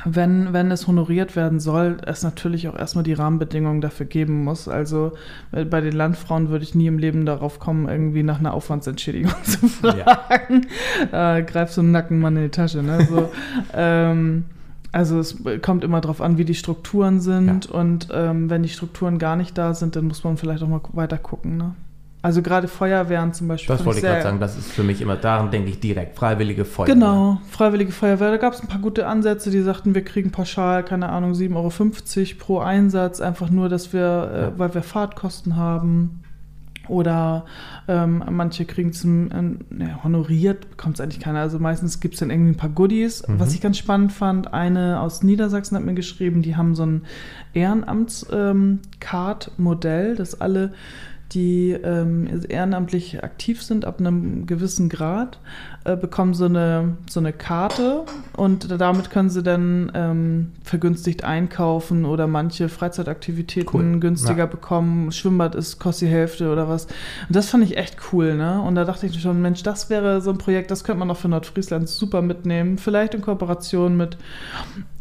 wenn, wenn es honoriert werden soll, es natürlich auch erstmal die Rahmenbedingungen dafür geben muss. Also äh, bei den Landfrauen würde ich nie im Leben darauf kommen, irgendwie nach einer Aufwandsentschädigung <laughs> zu fragen. Äh, greif so einen Nackenmann in die Tasche. Ne? So, <laughs> ähm, also es kommt immer darauf an, wie die Strukturen sind Ja. und ähm, wenn die Strukturen gar nicht da sind, dann muss man vielleicht auch mal weiter gucken. Ne? Also gerade Feuerwehren zum Beispiel. Das wollte ich gerade sagen, das ist für mich immer, daran denke ich direkt, freiwillige Feuerwehr. Genau, Freiwillige Feuerwehr. Da gab es ein paar gute Ansätze, die sagten, wir kriegen pauschal, keine Ahnung, 7,50 Euro pro Einsatz, einfach nur, dass wir, Ja. äh, weil wir Fahrtkosten haben. Oder ähm, manche kriegen es ähm, ne, honoriert, bekommt es eigentlich keiner. Also meistens gibt es dann irgendwie ein paar Goodies. Mhm. Was ich ganz spannend fand, eine aus Niedersachsen hat mir geschrieben, die haben so ein Ehrenamts-Card-Modell, dass alle die ähm, ehrenamtlich aktiv sind ab einem gewissen Grad, äh, bekommen so eine, so eine Karte und damit können sie dann ähm, vergünstigt einkaufen oder manche Freizeitaktivitäten Cool. günstiger Ja. bekommen. Schwimmbad ist kostet die Hälfte oder was. Und das fand ich echt cool, ne? Und da dachte ich schon, Mensch, das wäre so ein Projekt, das könnte man auch für Nordfriesland super mitnehmen. Vielleicht in Kooperation mit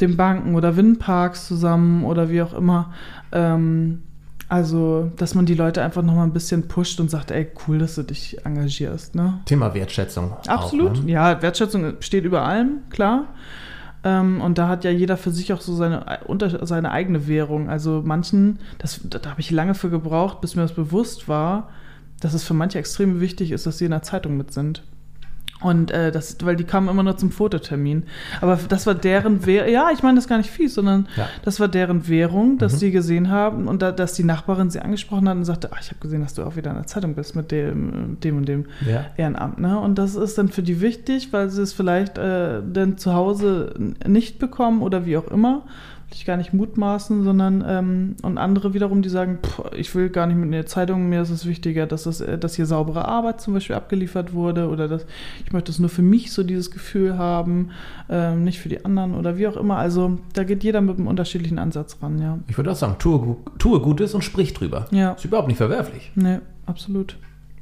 den Banken oder Windparks zusammen oder wie auch immer. Ähm, Also, dass man die Leute einfach nochmal ein bisschen pusht und sagt, ey, cool, dass du dich engagierst. Ne? Thema Wertschätzung. Absolut. Auch, ne? Ja, Wertschätzung steht über allem, klar. Ähm, und da hat ja jeder für sich auch so seine, unter, seine eigene Währung. Also manchen, das, da habe ich lange für gebraucht, bis mir das bewusst war, dass es für manche extrem wichtig ist, dass sie in der Zeitung mit sind. Und äh, das, weil die kamen immer nur zum Fototermin. Aber das war deren Währung. Ja, ich meine das gar nicht fies, sondern Ja. das war deren Währung, dass Mhm. die gesehen haben und da, dass die Nachbarin sie angesprochen hat und sagte, ach, ich habe gesehen, dass du auch wieder in der Zeitung bist mit dem, dem und dem Ja. Ehrenamt. Ne? Und das ist dann für die wichtig, weil sie es vielleicht äh, dann zu Hause nicht bekommen oder wie auch immer. Will ich gar nicht mutmaßen, sondern ähm, und andere wiederum, die sagen, pff, ich will gar nicht mit in der Zeitung, mir ist es wichtiger, dass, das, äh, dass hier saubere Arbeit zum Beispiel abgeliefert wurde oder dass ich möchte es nur für mich so dieses Gefühl haben, ähm, nicht für die anderen oder wie auch immer. Also da geht jeder mit einem unterschiedlichen Ansatz ran, ja. Ich würde auch sagen, tue, tue Gutes und sprich drüber. Ja, Ist überhaupt nicht verwerflich. ne, absolut.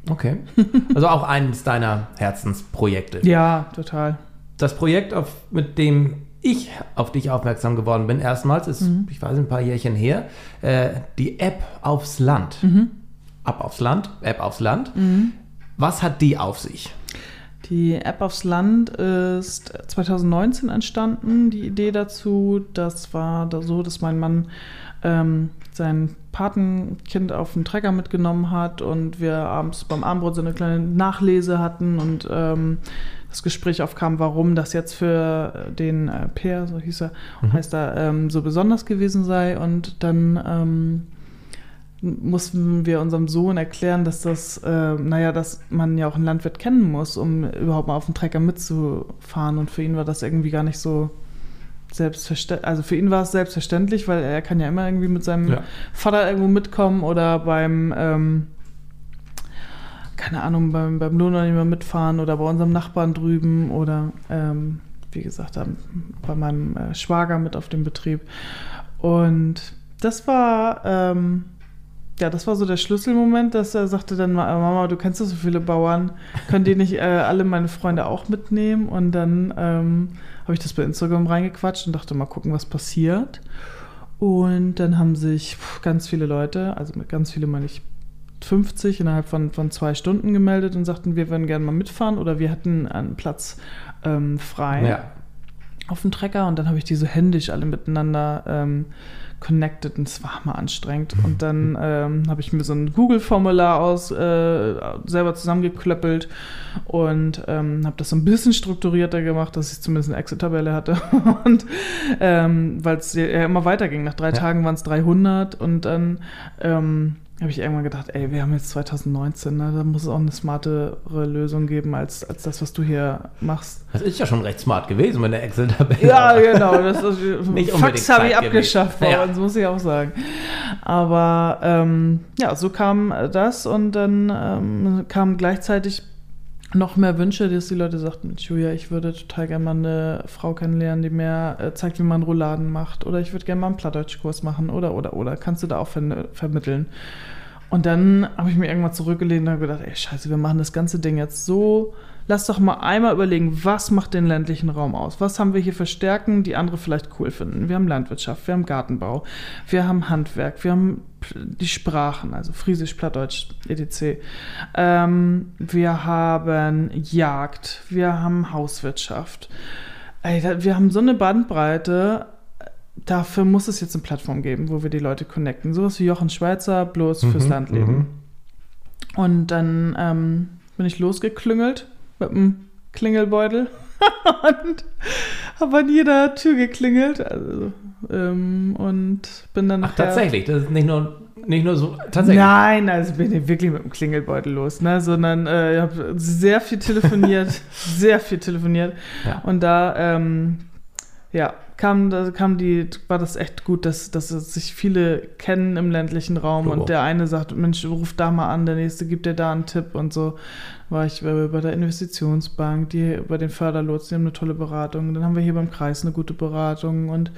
Okay. <laughs> Also auch eines deiner Herzensprojekte. Ja, total. Das Projekt, auf, mit dem ich auf dich aufmerksam geworden bin, erstmals, ist, Mhm. ich weiß, ein paar Jährchen her, äh, die App aufs Land. Mhm. Ab aufs Land, App aufs Land. Was hat die auf sich? Die App aufs Land ist 2019 entstanden. Die Idee dazu, das war da so, dass mein Mann ähm, sein Patenkind auf den Trecker mitgenommen hat und wir abends beim Abendbrot so eine kleine Nachlese hatten und ähm, das Gespräch aufkam, warum das jetzt für den äh, Peer, so hieß er, heißt er, ähm, so besonders gewesen sei. Und dann ähm, mussten wir unserem Sohn erklären, dass das, äh, naja, dass man ja auch einen Landwirt kennen muss, um überhaupt mal auf dem Trecker mitzufahren. Und für ihn war das irgendwie gar nicht so selbstverständlich. Also für ihn war es selbstverständlich, weil er kann ja immer irgendwie mit seinem Ja. Vater irgendwo mitkommen oder beim, ähm, keine Ahnung, beim, beim Lohnunternehmer mitfahren oder bei unserem Nachbarn drüben oder ähm, wie gesagt, bei meinem äh, Schwager mit auf dem Betrieb. Und das war, ähm, ja, das war so der Schlüsselmoment, dass er sagte dann, "Ma- Mama, du kennst doch so viele Bauern, können die nicht äh, alle meine Freunde auch mitnehmen? Und dann ähm, habe ich das bei Instagram reingequatscht und dachte, mal gucken, was passiert. Und dann haben sich ganz viele Leute, also mit ganz viele meine ich 50 innerhalb von, von zwei Stunden gemeldet und sagten, wir würden gerne mal mitfahren oder wir hätten einen Platz ähm, frei Ja. auf dem Trecker und dann habe ich die so händisch alle miteinander ähm, connected und es war mal anstrengend. Und dann ähm, habe ich mir so ein Google-Formular aus äh, selber zusammengeklöppelt und ähm, habe das so ein bisschen strukturierter gemacht, dass ich zumindest eine Excel-Tabelle hatte. <laughs> und ähm, weil es ja immer weiterging. Nach drei Ja. Tagen waren es 300 und dann ähm, habe ich irgendwann gedacht, ey, wir haben jetzt 2019, ne, da muss es auch eine smartere Lösung geben als, als das, was du hier machst. Das ist ja schon recht smart gewesen mit der Excel-Tabelle. Ja, genau. Das ist, <laughs> Fax habe ich abgeschafft bei Ja. uns, muss ich auch sagen. Aber ähm, ja, so kam das und dann ähm, kamen gleichzeitig noch mehr Wünsche, dass die Leute sagten, Julia, ich würde total gerne mal eine Frau kennenlernen, die mir äh, zeigt, wie man Rouladen macht. Oder ich würde gerne mal einen Plattdeutschkurs machen. Oder, oder, oder. Kannst du da auch ver vermitteln? Und dann habe ich mir irgendwann zurückgelehnt und habe gedacht, ey, scheiße, wir machen das ganze Ding jetzt so. Lass doch mal einmal überlegen, was macht den ländlichen Raum aus? Was haben wir hier für Stärken, die andere vielleicht cool finden? Wir haben Landwirtschaft, wir haben Gartenbau, wir haben Handwerk, wir haben die Sprachen, also Friesisch, Plattdeutsch, etc. Ähm, wir haben Jagd, wir haben Hauswirtschaft. Ey, da, wir haben so eine Bandbreite, dafür muss es jetzt eine Plattform geben, wo wir die Leute connecten. Sowas wie Jochen Schweizer, bloß fürs Mhm, Landleben. mhm. Und dann ähm, bin ich losgeklüngelt mit einem Klingelbeutel <laughs> und habe an jeder Tür geklingelt. Also, ähm, und bin dann Ach, tatsächlich. Das ist nicht nur, nicht nur so. Tatsächlich. Nein, also bin ich wirklich mit dem Klingelbeutel los, ne? Sondern äh, ich habe sehr viel telefoniert, <laughs> sehr viel telefoniert. Ja. Und da, ähm, ja, kam, da kam die, war das echt gut, dass, dass sich viele kennen im ländlichen Raum Logo. und der eine sagt, Mensch, ruf da mal an, der nächste gibt dir da einen Tipp und so. War ich bei, bei der Investitionsbank, die bei den Förderlotsen, die haben eine tolle Beratung. Dann haben wir hier beim Kreis eine gute Beratung und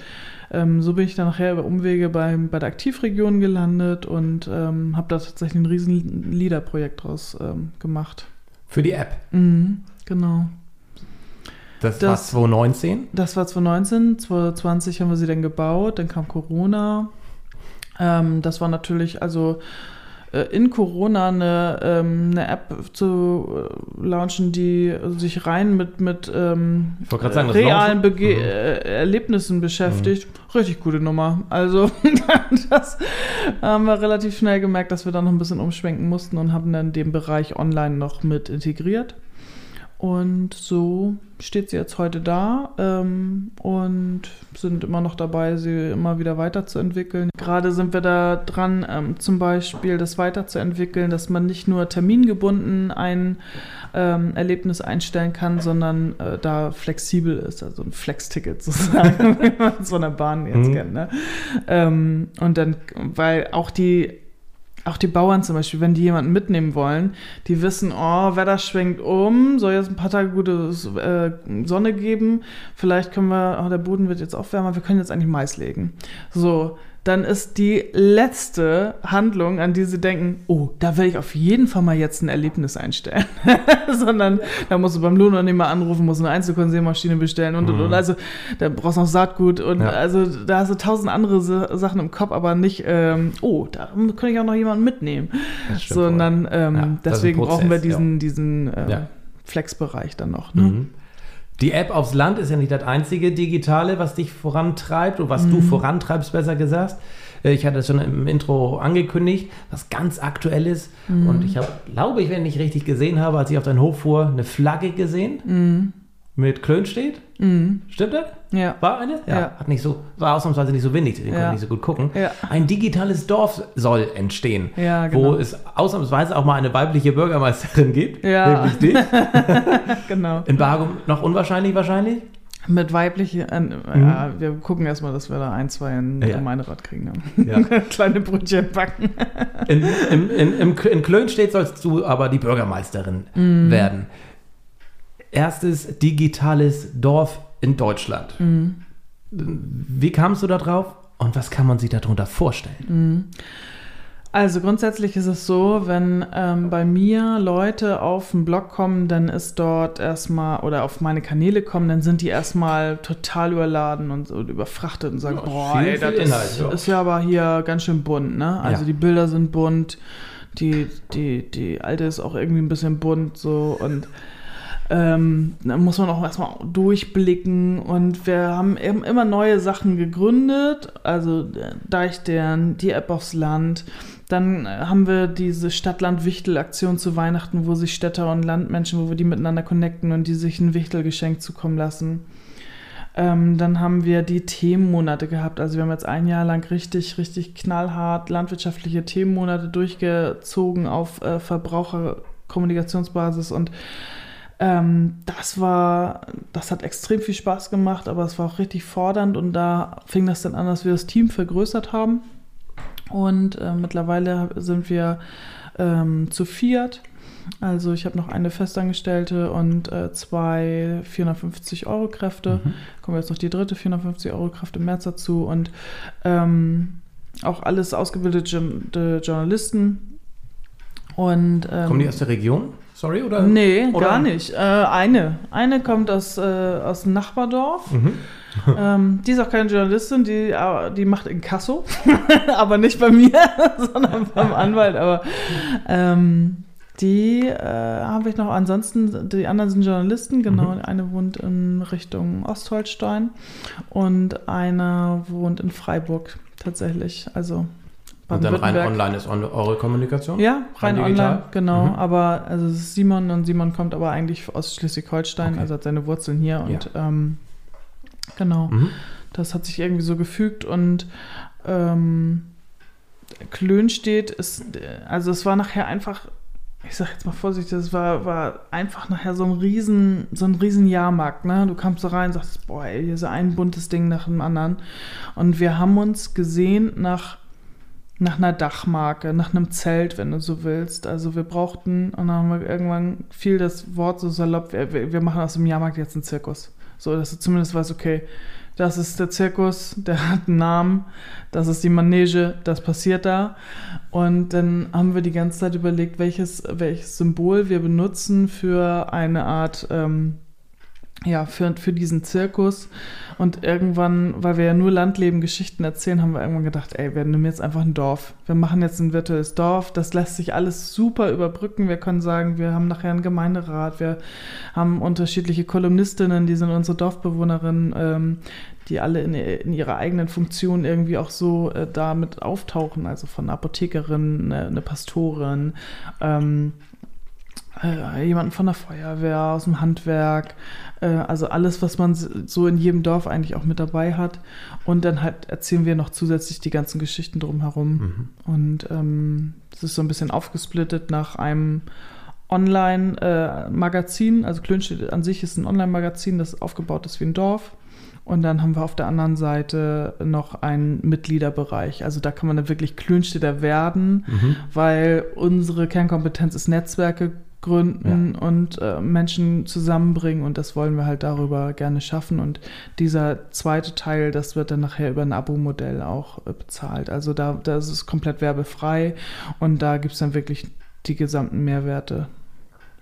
ähm, so bin ich dann nachher über Umwege bei, bei der Aktivregion gelandet und ähm, habe da tatsächlich ein riesen LIDA-Projekt draus ähm, gemacht. Für die App. Mhm, genau. Das, Das- war 2019. Das war 2019, 2020 haben wir sie dann gebaut, dann kam Corona. Ähm, das war natürlich, also äh, in Corona eine, ähm, eine App zu äh, launchen, die sich rein mit, mit ähm, sagen, realen Bege Mhm. äh, Erlebnissen beschäftigt. Richtig gute Nummer. Also <laughs> das haben wir relativ schnell gemerkt, dass wir da noch ein bisschen umschwenken mussten und haben dann den Bereich online noch mit integriert. Und so steht sie jetzt heute da ähm, und sind immer noch dabei, sie immer wieder weiterzuentwickeln. Gerade sind wir da dran, ähm, zum Beispiel das weiterzuentwickeln, dass man nicht nur termingebunden ein ähm, Erlebnis einstellen kann, sondern äh, da flexibel ist, also ein Flex-Ticket <laughs> sozusagen, wie man es von der Bahn jetzt Mhm. kennt. Ne? Ähm, und dann, weil auch die auch die Bauern zum Beispiel, wenn die jemanden mitnehmen wollen, die wissen, oh, Wetter schwenkt um, soll jetzt ein paar Tage gute äh, Sonne geben, vielleicht können wir, oh, der Boden wird jetzt aufwärmer, wir können jetzt eigentlich Mais legen. So, dann ist die letzte Handlung, an die sie denken, oh, da will ich auf jeden Fall mal jetzt ein Erlebnis einstellen. <laughs> Sondern da musst du beim Lohnunternehmer anrufen, musst eine Einzelkonsummaschine bestellen und, und, und. Also da brauchst du noch Saatgut und Ja. also da hast du tausend andere Sa- Sachen im Kopf, aber nicht, ähm, oh, da könnte ich auch noch jemanden mitnehmen. Sondern ähm, Ja, deswegen brauchen wir Prozess, diesen, diesen äh, Ja. Flex-Bereich dann noch. Ne? Mhm. Die App aufs Land ist ja nicht das einzige Digitale, was dich vorantreibt oder was du vorantreibst, besser gesagt. Äh, Ich hatte es schon im Intro angekündigt, was ganz aktuell ist. Und ich habe, glaube ich, wenn ich richtig gesehen habe, als ich auf deinen Hof fuhr, eine Flagge gesehen mit Klönstedt. Mhm. Stimmt das? Ja. War eine? Ja. Hat nicht so, war ausnahmsweise nicht so windig, deswegen konnte Ja. ich nicht so gut gucken. Ja. Ein digitales Dorf soll entstehen, Ja, wo genau. es ausnahmsweise auch mal eine weibliche Bürgermeisterin gibt, Ja. nämlich dich. <laughs> Genau. In Bargum noch unwahrscheinlich wahrscheinlich. Mit weiblichen, äh, ja, wir gucken erstmal, dass wir da ein, zwei in Mhm. Ja. Gemeinderat kriegen. Ne? Ja. <laughs> Kleine Brötchen backen. In, in, in, in Klönstedt sollst du aber die Bürgermeisterin Mhm. werden. Erstes digitales Dorf in Deutschland. Mhm. Wie kamst du da drauf und was kann man sich darunter vorstellen? Also grundsätzlich ist es so, wenn ähm, bei mir Leute auf den Blog kommen, dann ist dort erstmal, oder auf meine Kanäle kommen, dann sind die erstmal total überladen und, und überfrachtet und sagen, Ja, boah, viel, ey, das viel Inhalt, ist, ja. ist ja aber hier ganz schön bunt, ne? Also Ja. die Bilder sind bunt, die, die, die alte ist auch irgendwie ein bisschen bunt so und ähm, da muss man auch erstmal durchblicken und wir haben eben immer neue Sachen gegründet, also der Deichtern, die App aufs Land. Dann äh, haben wir diese Stadt-Land-Wichtel-Aktion zu Weihnachten, wo sich Städter und Landmenschen, wo wir die miteinander connecten und die sich ein Wichtelgeschenk zukommen lassen. Ähm, dann haben wir die Themenmonate gehabt. Also wir haben jetzt ein Jahr lang richtig, richtig knallhart landwirtschaftliche Themenmonate durchgezogen auf äh, Verbraucherkommunikationsbasis und ähm, das war, das hat extrem viel Spaß gemacht, aber es war auch richtig fordernd und da fing das dann an, dass wir das Team vergrößert haben. Und äh, mittlerweile sind wir ähm, zu viert. Also ich habe noch eine Festangestellte und äh, zwei 450 Euro Kräfte. Mhm. Kommen jetzt noch die dritte 450 Euro Kraft im März dazu und ähm, auch alles ausgebildete Jour- Journalisten. Und, ähm, Kommen die aus der Region? Sorry, oder? Nee, Oder- gar nicht. Äh, eine. Eine kommt aus, äh, aus dem Nachbardorf. Mhm. <laughs> ähm, die ist auch keine Journalistin, die, äh, die macht Inkasso. <laughs> aber nicht bei mir, <laughs> sondern beim Anwalt. Aber ähm, die äh, habe ich noch. Ansonsten, die anderen sind Journalisten, genau. Mhm. Eine wohnt in Richtung Ostholstein und einer wohnt in Freiburg tatsächlich. Also Und dann rein online ist on- eure Kommunikation? Ja, rein Rein online, genau. Mhm. Aber also es ist Simon und Simon kommt aber eigentlich aus Schleswig-Holstein, Okay. also hat seine Wurzeln hier und ähm, genau. Mhm. Das hat sich irgendwie so gefügt und ähm, Klönstedt ist, äh, also es war nachher einfach, ich sag jetzt mal vorsichtig, es war, war einfach nachher so ein riesen, so ein riesen Jahrmarkt, ne? Du kamst da rein und sagst, boah, ey, hier ist ein buntes Ding nach dem anderen. Und wir haben uns gesehen nach, nach einer Dachmarke, nach einem Zelt, wenn du so willst. Also wir brauchten, und dann haben wir irgendwann fiel das Wort so salopp, wir, wir machen aus dem Jahrmarkt jetzt einen Zirkus. So, dass du zumindest weißt, okay, das ist der Zirkus, der hat einen Namen, das ist die Manege, das passiert da. Und dann haben wir die ganze Zeit überlegt, welches, welches Symbol wir benutzen für eine Art ähm, ja, für, für diesen Zirkus. Und irgendwann, weil wir ja nur Landleben-Geschichten erzählen, haben wir irgendwann gedacht, ey, wir nehmen jetzt einfach ein Dorf. Wir machen jetzt ein virtuelles Dorf. Das lässt sich alles super überbrücken. Wir können sagen, wir haben nachher einen Gemeinderat. Wir haben unterschiedliche Kolumnistinnen, die sind unsere Dorfbewohnerinnen, ähm, die alle in, in, ihrer eigenen Funktion irgendwie auch so äh, damit auftauchen. Also von Apothekerin, eine, eine Pastorin, ähm, äh, jemanden von der Feuerwehr, aus dem Handwerk, äh, also alles, was man so in jedem Dorf eigentlich auch mit dabei hat. Und dann halt erzählen wir noch zusätzlich die ganzen Geschichten drumherum. Mhm. Und ähm, das ist so ein bisschen aufgesplittet nach einem Online-Magazin. Äh, also Klönstedt an sich ist ein Online-Magazin, das aufgebaut ist wie ein Dorf. Und dann haben wir auf der anderen Seite noch einen Mitgliederbereich. Also da kann man dann wirklich Klönstädter werden, mhm. weil unsere Kernkompetenz ist Netzwerke gründen ja. und äh, Menschen zusammenbringen und das wollen wir halt darüber gerne schaffen und dieser zweite Teil, das wird dann nachher über ein Abo-Modell auch äh, bezahlt. Also da, da ist es komplett werbefrei und da gibt es dann wirklich die gesamten Mehrwerte.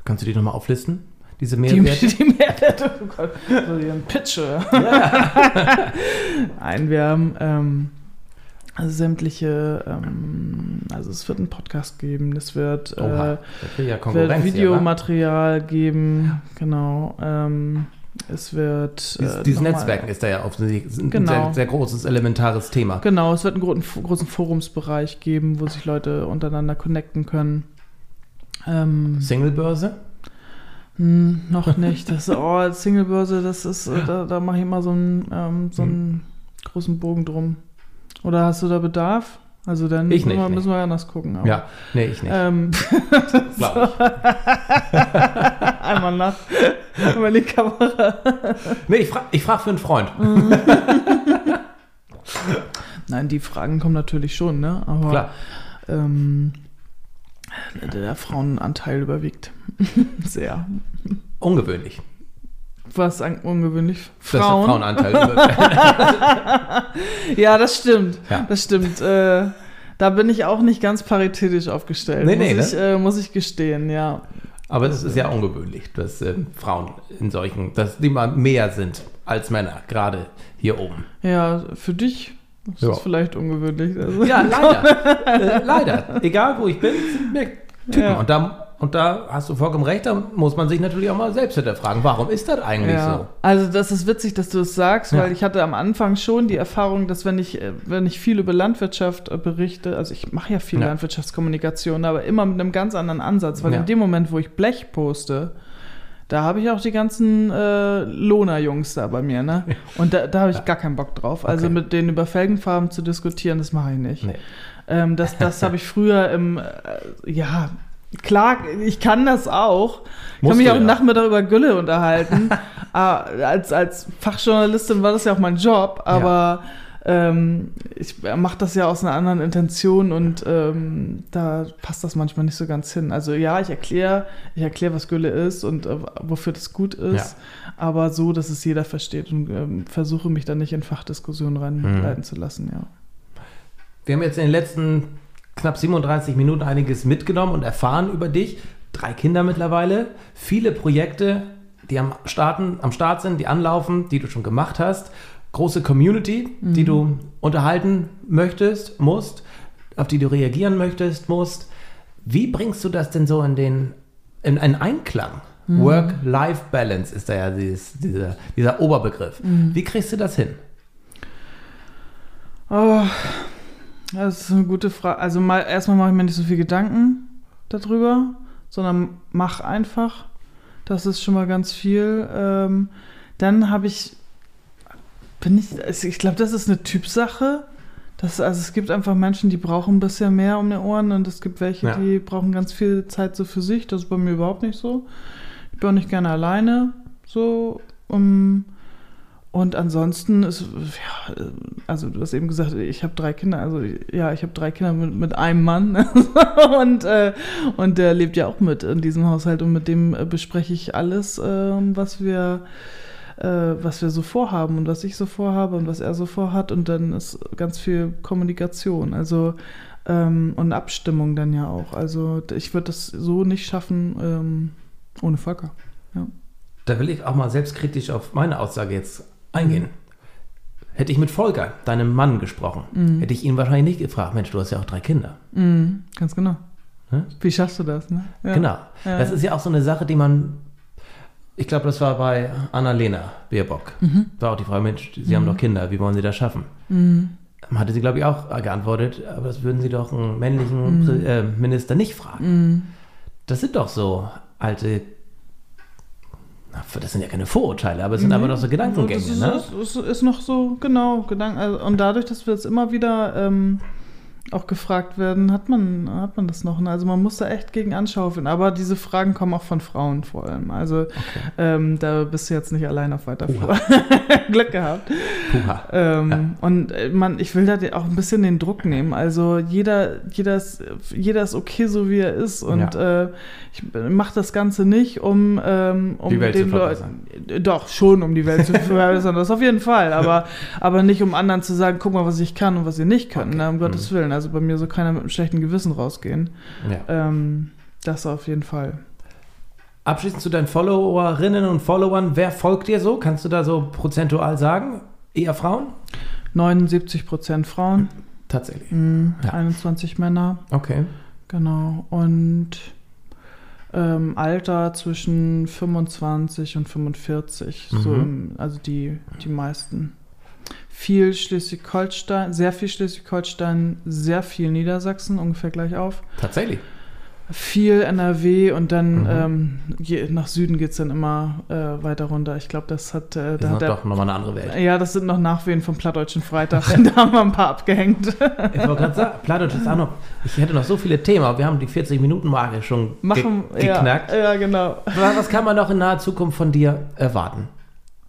Kannst du die nochmal auflisten? Diese Mehrwerte? Die, <laughs> die Mehrwerte, oh Gott, so wie ein Pitch. Ja. <laughs> Nein, wir haben ähm, also sämtliche, ähm, also es wird einen Podcast geben, es wird, äh, ja wird Videomaterial ja, geben, genau. Ähm, es wird. Dies, äh, dieses Netzwerken ist da ja offensichtlich ein genau. sehr, sehr, großes, elementares Thema. Genau, es wird einen großen, großen Forumsbereich geben, wo sich Leute untereinander connecten können. Ähm, Singlebörse? Hm, noch nicht. Das, oh, Singlebörse, das ist, äh, <laughs> da, da mache ich immer so einen, ähm, so einen hm. großen Bogen drum. Oder hast du da Bedarf? Also dann ich müssen, nicht, wir, müssen wir anders gucken. Aber. Ja, nee, ich nicht. Ähm, <laughs> Glaube <laughs> ich. Einmal nach über die Kamera. nee, ich frage ich frag für einen Freund. <laughs> Nein, die Fragen kommen natürlich schon, ne? Aber Klar. Ähm, der Frauenanteil überwiegt. Sehr. Ungewöhnlich. Was ungewöhnlich? Frauen. Frauenanteil. <laughs> ja, das stimmt. Ja. Das stimmt. Äh, da bin ich auch nicht ganz paritätisch aufgestellt. Nee, nee, muss, ne? ich, äh, muss ich gestehen, ja. Aber es ist ja ungewöhnlich, dass äh, Frauen in solchen, dass die mal mehr sind als Männer, gerade hier oben. Ja, für dich ist ja. das vielleicht ungewöhnlich. Also. Ja, <laughs> leider. äh, leider. Egal wo ich bin, sind mehr Typen. Ja. Und da und da hast du vollkommen recht, da muss man sich natürlich auch mal selbst hinterfragen, warum ist das eigentlich ja. so? Also das ist witzig, dass du es das sagst, ja. weil ich hatte am Anfang schon die Erfahrung, dass wenn ich, wenn ich viel über Landwirtschaft äh, berichte, also ich mache ja viel ja. Landwirtschaftskommunikation, aber immer mit einem ganz anderen Ansatz, weil in dem Moment, wo ich Blech poste, da habe ich auch die ganzen äh, Lohner-Jungs da bei mir, ne? Und da, da habe ich gar keinen Bock drauf. Also okay. mit denen über Felgenfarben zu diskutieren, das mache ich nicht. Nee. Ähm, das das habe ich früher im, äh, ja, Klar, ich kann das auch. Ich Musst kann mich auch ja. Nachmittag über Gülle unterhalten. <laughs> Ah, als, als Fachjournalistin war das ja auch mein Job, aber ja. ähm, ich mache das ja aus einer anderen Intention und ähm, da passt das manchmal nicht so ganz hin. Also ja, ich erkläre, ich erkläre, was Gülle ist und äh, wofür das gut ist, ja. aber so, dass es jeder versteht und ähm, versuche mich da nicht in Fachdiskussionen reinleiten mhm. zu lassen, ja. Wir haben jetzt in den letzten knapp 37 Minuten einiges mitgenommen und erfahren über dich. Drei Kinder mittlerweile, viele Projekte, die am, Starten, am Start sind, die anlaufen, die du schon gemacht hast. Große Community, mhm. die du unterhalten möchtest, musst, auf die du reagieren möchtest, musst. Wie bringst du das denn so in den in einen Einklang? Mhm. Work-Life-Balance ist da ja dieses, dieser, dieser Oberbegriff. Mhm. Wie kriegst du das hin? Oh, das ist eine gute Frage. Also mal, erstmal mache ich mir nicht so viel Gedanken darüber, sondern mach einfach. Das ist schon mal ganz viel. Ähm, dann habe ich, bin ich, also ich glaube, das ist eine Typsache. Das, also es gibt einfach Menschen, die brauchen ein bisschen mehr um die Ohren und es gibt welche, ja. die brauchen ganz viel Zeit so für sich. Das ist bei mir überhaupt nicht so. Ich bin auch nicht gerne alleine so. Um, und ansonsten ist, ja, also du hast eben gesagt, ich habe drei Kinder, also ja, ich habe drei Kinder mit, mit einem Mann <laughs> und, äh, und der lebt ja auch mit in diesem Haushalt und mit dem äh, bespreche ich alles, äh, was wir äh, was wir so vorhaben und was ich so vorhabe und was er so vorhat und dann ist ganz viel Kommunikation, also ähm, und Abstimmung dann ja auch. Also ich würde das so nicht schaffen ähm, ohne Volker. Ja. da will ich auch mal selbstkritisch auf meine Aussage jetzt eingehen. Hätte ich mit Volker, deinem Mann, gesprochen, hätte ich ihn wahrscheinlich nicht gefragt, Mensch, du hast ja auch drei Kinder. Mhm, ganz genau. Hm? Wie schaffst du das? Ne? Ja. Genau. Ja. Das ist ja auch so eine Sache, die man, ich glaube, das war bei Annalena Baerbock. War auch die Frage, Mensch, Sie haben doch Kinder, wie wollen Sie das schaffen? Hatte sie, glaube ich, auch geantwortet, aber das würden Sie doch einen männlichen Prä- äh, Minister nicht fragen. Das sind doch so alte, das sind ja keine Vorurteile, aber es sind einfach doch so Gedankengänge, das ist, ne? ist, ist, ist noch so, genau, Gedanken. Also, und dadurch, dass wir jetzt immer wieder ähm, auch gefragt werden, hat man, hat man das noch. Ne? Also man muss da echt gegen anschaufeln. Aber diese Fragen kommen auch von Frauen vor allem. Also ähm, da bist du jetzt nicht allein auf weiter Flur. <laughs> Glück gehabt. Ähm, Und äh, man, ich will da auch ein bisschen den Druck nehmen. Also jeder, jeder, ist, jeder ist okay, so wie er ist. Und äh, ich mache das Ganze nicht, um, ähm, um Die Welt zu den verbessern. Leuten. Doch, schon, um die Welt zu verbessern, das auf jeden Fall. <laughs> Aber, aber nicht, um anderen zu sagen, guck mal, was ich kann und was ihr nicht könnt. Ne, um Gottes Willen. Also bei mir soll keiner mit einem schlechten Gewissen rausgehen. Ja. Ähm, das auf jeden Fall. Abschließend zu deinen Followerinnen und Followern, wer folgt dir so? Kannst du da so prozentual sagen? Eher Frauen? 79 Prozent Frauen, Tatsächlich. mh, Ja. 21 Männer. Okay. Genau. Und ähm, Alter zwischen 25 und 45. So, Mhm. im- also die, die meisten. Viel Schleswig-Holstein, sehr viel Schleswig-Holstein, sehr viel Niedersachsen, ungefähr gleich auf. Tatsächlich. Viel NRW und dann Mhm. ähm, je, nach Süden geht es dann immer äh, weiter runter. Ich glaube, das hat. Äh, Das da ist hat der, doch nochmal eine andere Welt. ja, das sind noch Nachwehen vom Plattdeutschen Freitag. <laughs> da haben wir ein paar abgehängt. Ich wollte gerade sagen, Plattdeutsch ist auch noch. Ich hätte noch so viele Themen, aber wir haben die 40-Minuten-Marke schon Machen, ge geknackt. Ja, ja, genau. Was, was kann man noch in naher Zukunft von dir erwarten?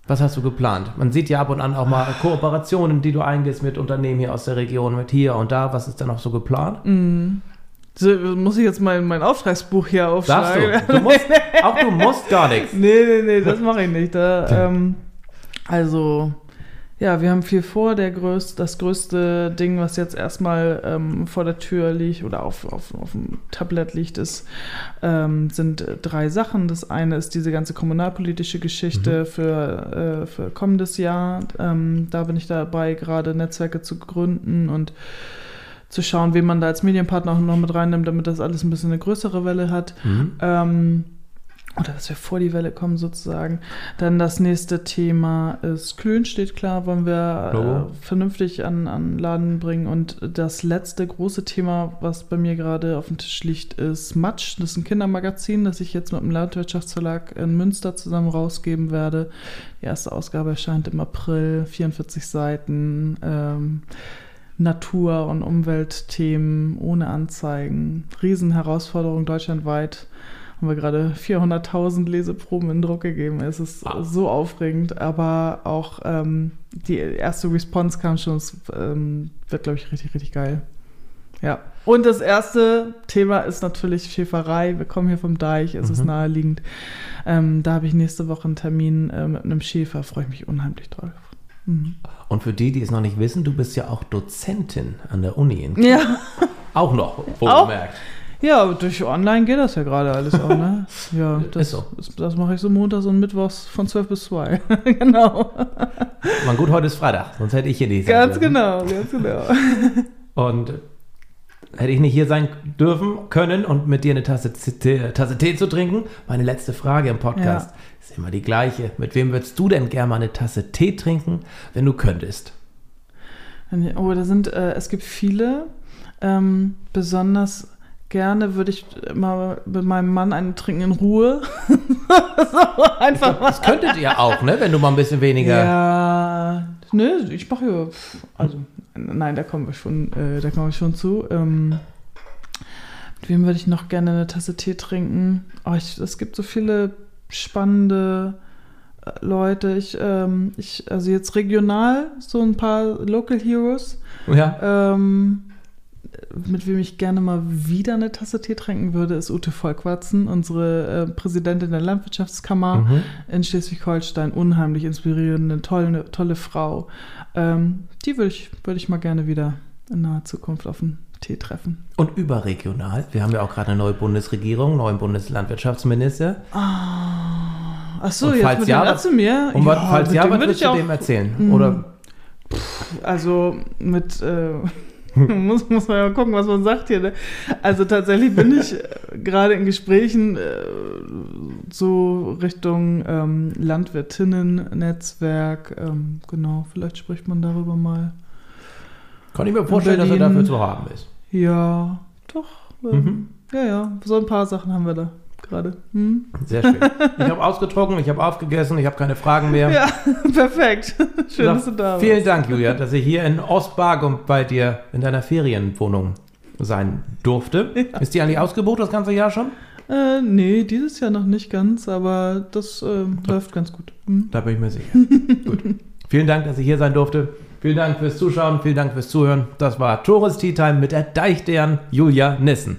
Was hast du geplant? Man sieht ja ab und an auch mal Kooperationen, die du eingehst mit Unternehmen hier aus der Region, mit hier und da. Was ist da noch so geplant? So, muss ich jetzt mal mein Auftragsbuch hier Darfst aufschlagen? du? du musst, <laughs> auch du musst gar nichts. Nee, nee, nee, das mache ich nicht. Da, ähm, also, ja, wir haben viel vor. Der größte, das größte Ding, was jetzt erstmal ähm, vor der Tür liegt oder auf, auf, auf dem Tablett liegt, ist, ähm, sind drei Sachen. Das eine ist diese ganze kommunalpolitische Geschichte für, äh, für kommendes Jahr. Ähm, da bin ich dabei, gerade Netzwerke zu gründen und zu schauen, wen man da als Medienpartner auch noch mit reinnimmt, damit das alles ein bisschen eine größere Welle hat. Mhm. Oder dass wir vor die Welle kommen sozusagen. Dann das nächste Thema ist Kühlen steht klar, wollen wir äh, vernünftig an, an Laden bringen. Und das letzte große Thema, was bei mir gerade auf dem Tisch liegt, ist Matsch. Das ist ein Kindermagazin, das ich jetzt mit dem Landwirtschaftsverlag in Münster zusammen rausgeben werde. Die erste Ausgabe erscheint im April, 44 Seiten. Ähm, Natur- und Umweltthemen ohne Anzeigen. Riesenherausforderung deutschlandweit. Haben wir gerade 400.000 Leseproben in Druck gegeben. Es ist Wow. so aufregend, aber auch ähm, die erste Response kam schon. Es ähm, wird, glaube ich, richtig, richtig geil. Ja. Und das erste Thema ist natürlich Schäferei. Wir kommen hier vom Deich, es ist Mhm. naheliegend. Ähm, da habe ich nächste Woche einen Termin äh, mit einem Schäfer, freue ich mich unheimlich drauf. Mhm. Und für die, die es noch nicht wissen, du bist ja auch Dozentin an der Uni. In Ja. Auch noch, wohlgemerkt. Ja, durch online geht das ja gerade alles auch, ne? <laughs> Ja, das, Ist so. das, das mache ich so montags und mittwochs von 12 bis 2. <laughs> genau. Man gut, heute ist Freitag, sonst hätte ich hier nicht sein Ganz dürfen. genau, ganz genau. <laughs> Und hätte ich nicht hier sein dürfen, können und mit dir eine Tasse, Tee- Tasse Tee zu trinken, meine letzte Frage im Podcast ist immer die gleiche. Mit wem würdest du denn gerne mal eine Tasse Tee trinken, wenn du könntest? Oh, da sind, äh, es gibt viele. Ähm, besonders gerne würde ich mal mit meinem Mann einen trinken in Ruhe. <laughs> so, einfach mal. Das könntet ihr auch, ne? Wenn du mal ein bisschen weniger. Ja, ne, ich mache ja, also, nein, da kommen wir schon, äh, da kommen wir schon zu. Ähm, mit wem würde ich noch gerne eine Tasse Tee trinken? Oh, ich, es gibt so viele spannende äh, Leute. Ich, ähm, ich, also jetzt regional, so ein paar Local Heroes. Ja. Ähm, mit wem ich gerne mal wieder eine Tasse Tee trinken würde, ist Ute Volkwatzen, unsere äh, Präsidentin der Landwirtschaftskammer Mhm. in Schleswig-Holstein. Unheimlich inspirierende, tolle, tolle Frau. Ähm, die würde ich, würde ich mal gerne wieder in naher Zukunft auf einen Tee treffen. Und überregional. Wir haben ja auch gerade eine neue Bundesregierung, neuen Bundeslandwirtschaftsminister. Achso, Und jetzt falls mit ja, zu mir. Und was, falls ja, was würde würdest ich du auch, dem erzählen? Mm. Oder Also mit, äh, <laughs> muss, muss man ja gucken, was man sagt hier. Ne? Also tatsächlich bin ich äh, gerade in Gesprächen äh, so Richtung ähm, Landwirtinnen-Netzwerk. Ähm, genau, vielleicht spricht man darüber mal. kann ich mir vorstellen, dass er dafür zu haben ist. Ja, doch. Ähm, Mhm. Ja, ja, so ein paar Sachen haben wir da gerade. Hm? Sehr schön. Ich habe ausgetrunken, ich habe aufgegessen, ich habe keine Fragen mehr. Ja, <laughs> perfekt. Schön, Sag, dass du da Vielen warst. Dank, Julia, dass ich hier in Ostbargum bei dir in deiner Ferienwohnung sein durfte. Ist die eigentlich ausgebucht das ganze Jahr schon? Äh, nee, dieses Jahr noch nicht ganz, aber das ähm, läuft ganz gut. Hm? Da bin ich mir sicher. <laughs> Gut. Vielen Dank, dass ich hier sein durfte. Vielen Dank fürs Zuschauen, vielen Dank fürs Zuhören. Das war Tores Tea Time mit der Deichdeern Julia Nissen.